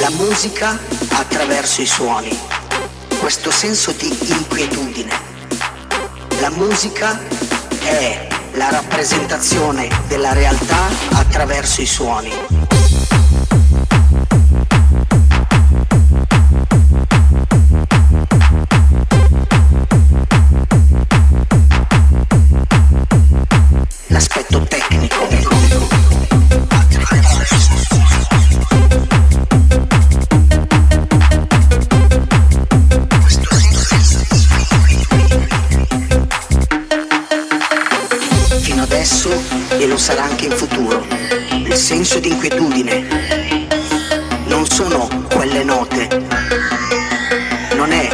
La musica attraverso i suoni, questo senso di inquietudine. La musica è la rappresentazione della realtà attraverso i suoni. Sarà anche in futuro. Il senso di inquietudine non sono quelle note, non è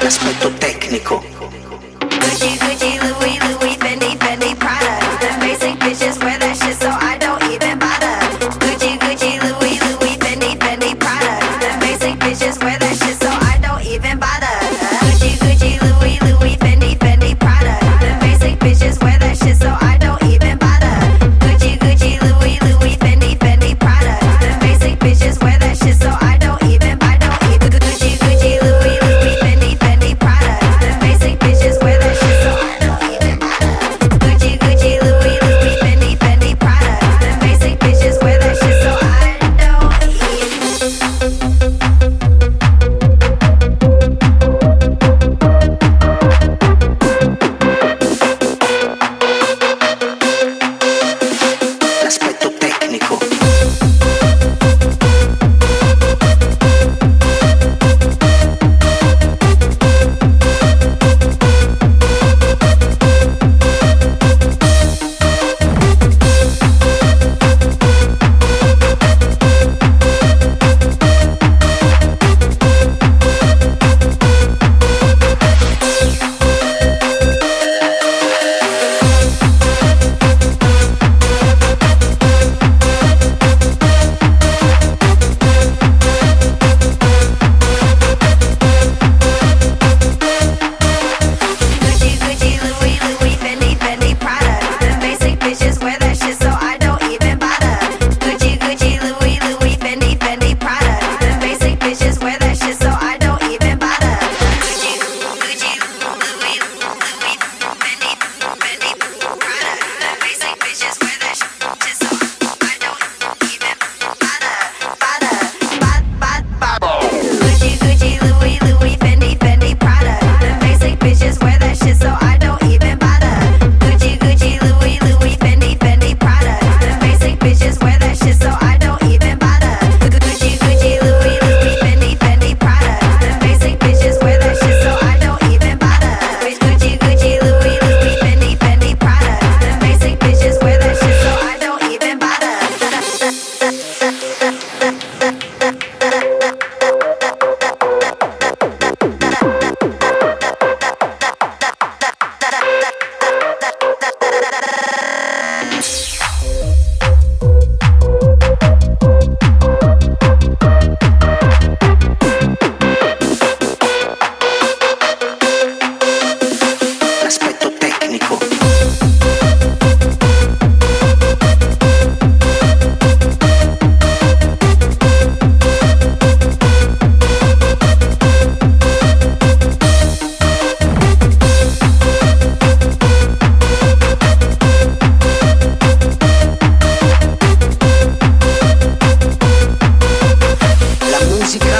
l'aspetto tecnico.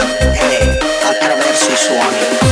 Hey, Controversy Suoni.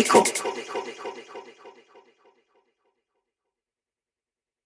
L'aspetto tecnico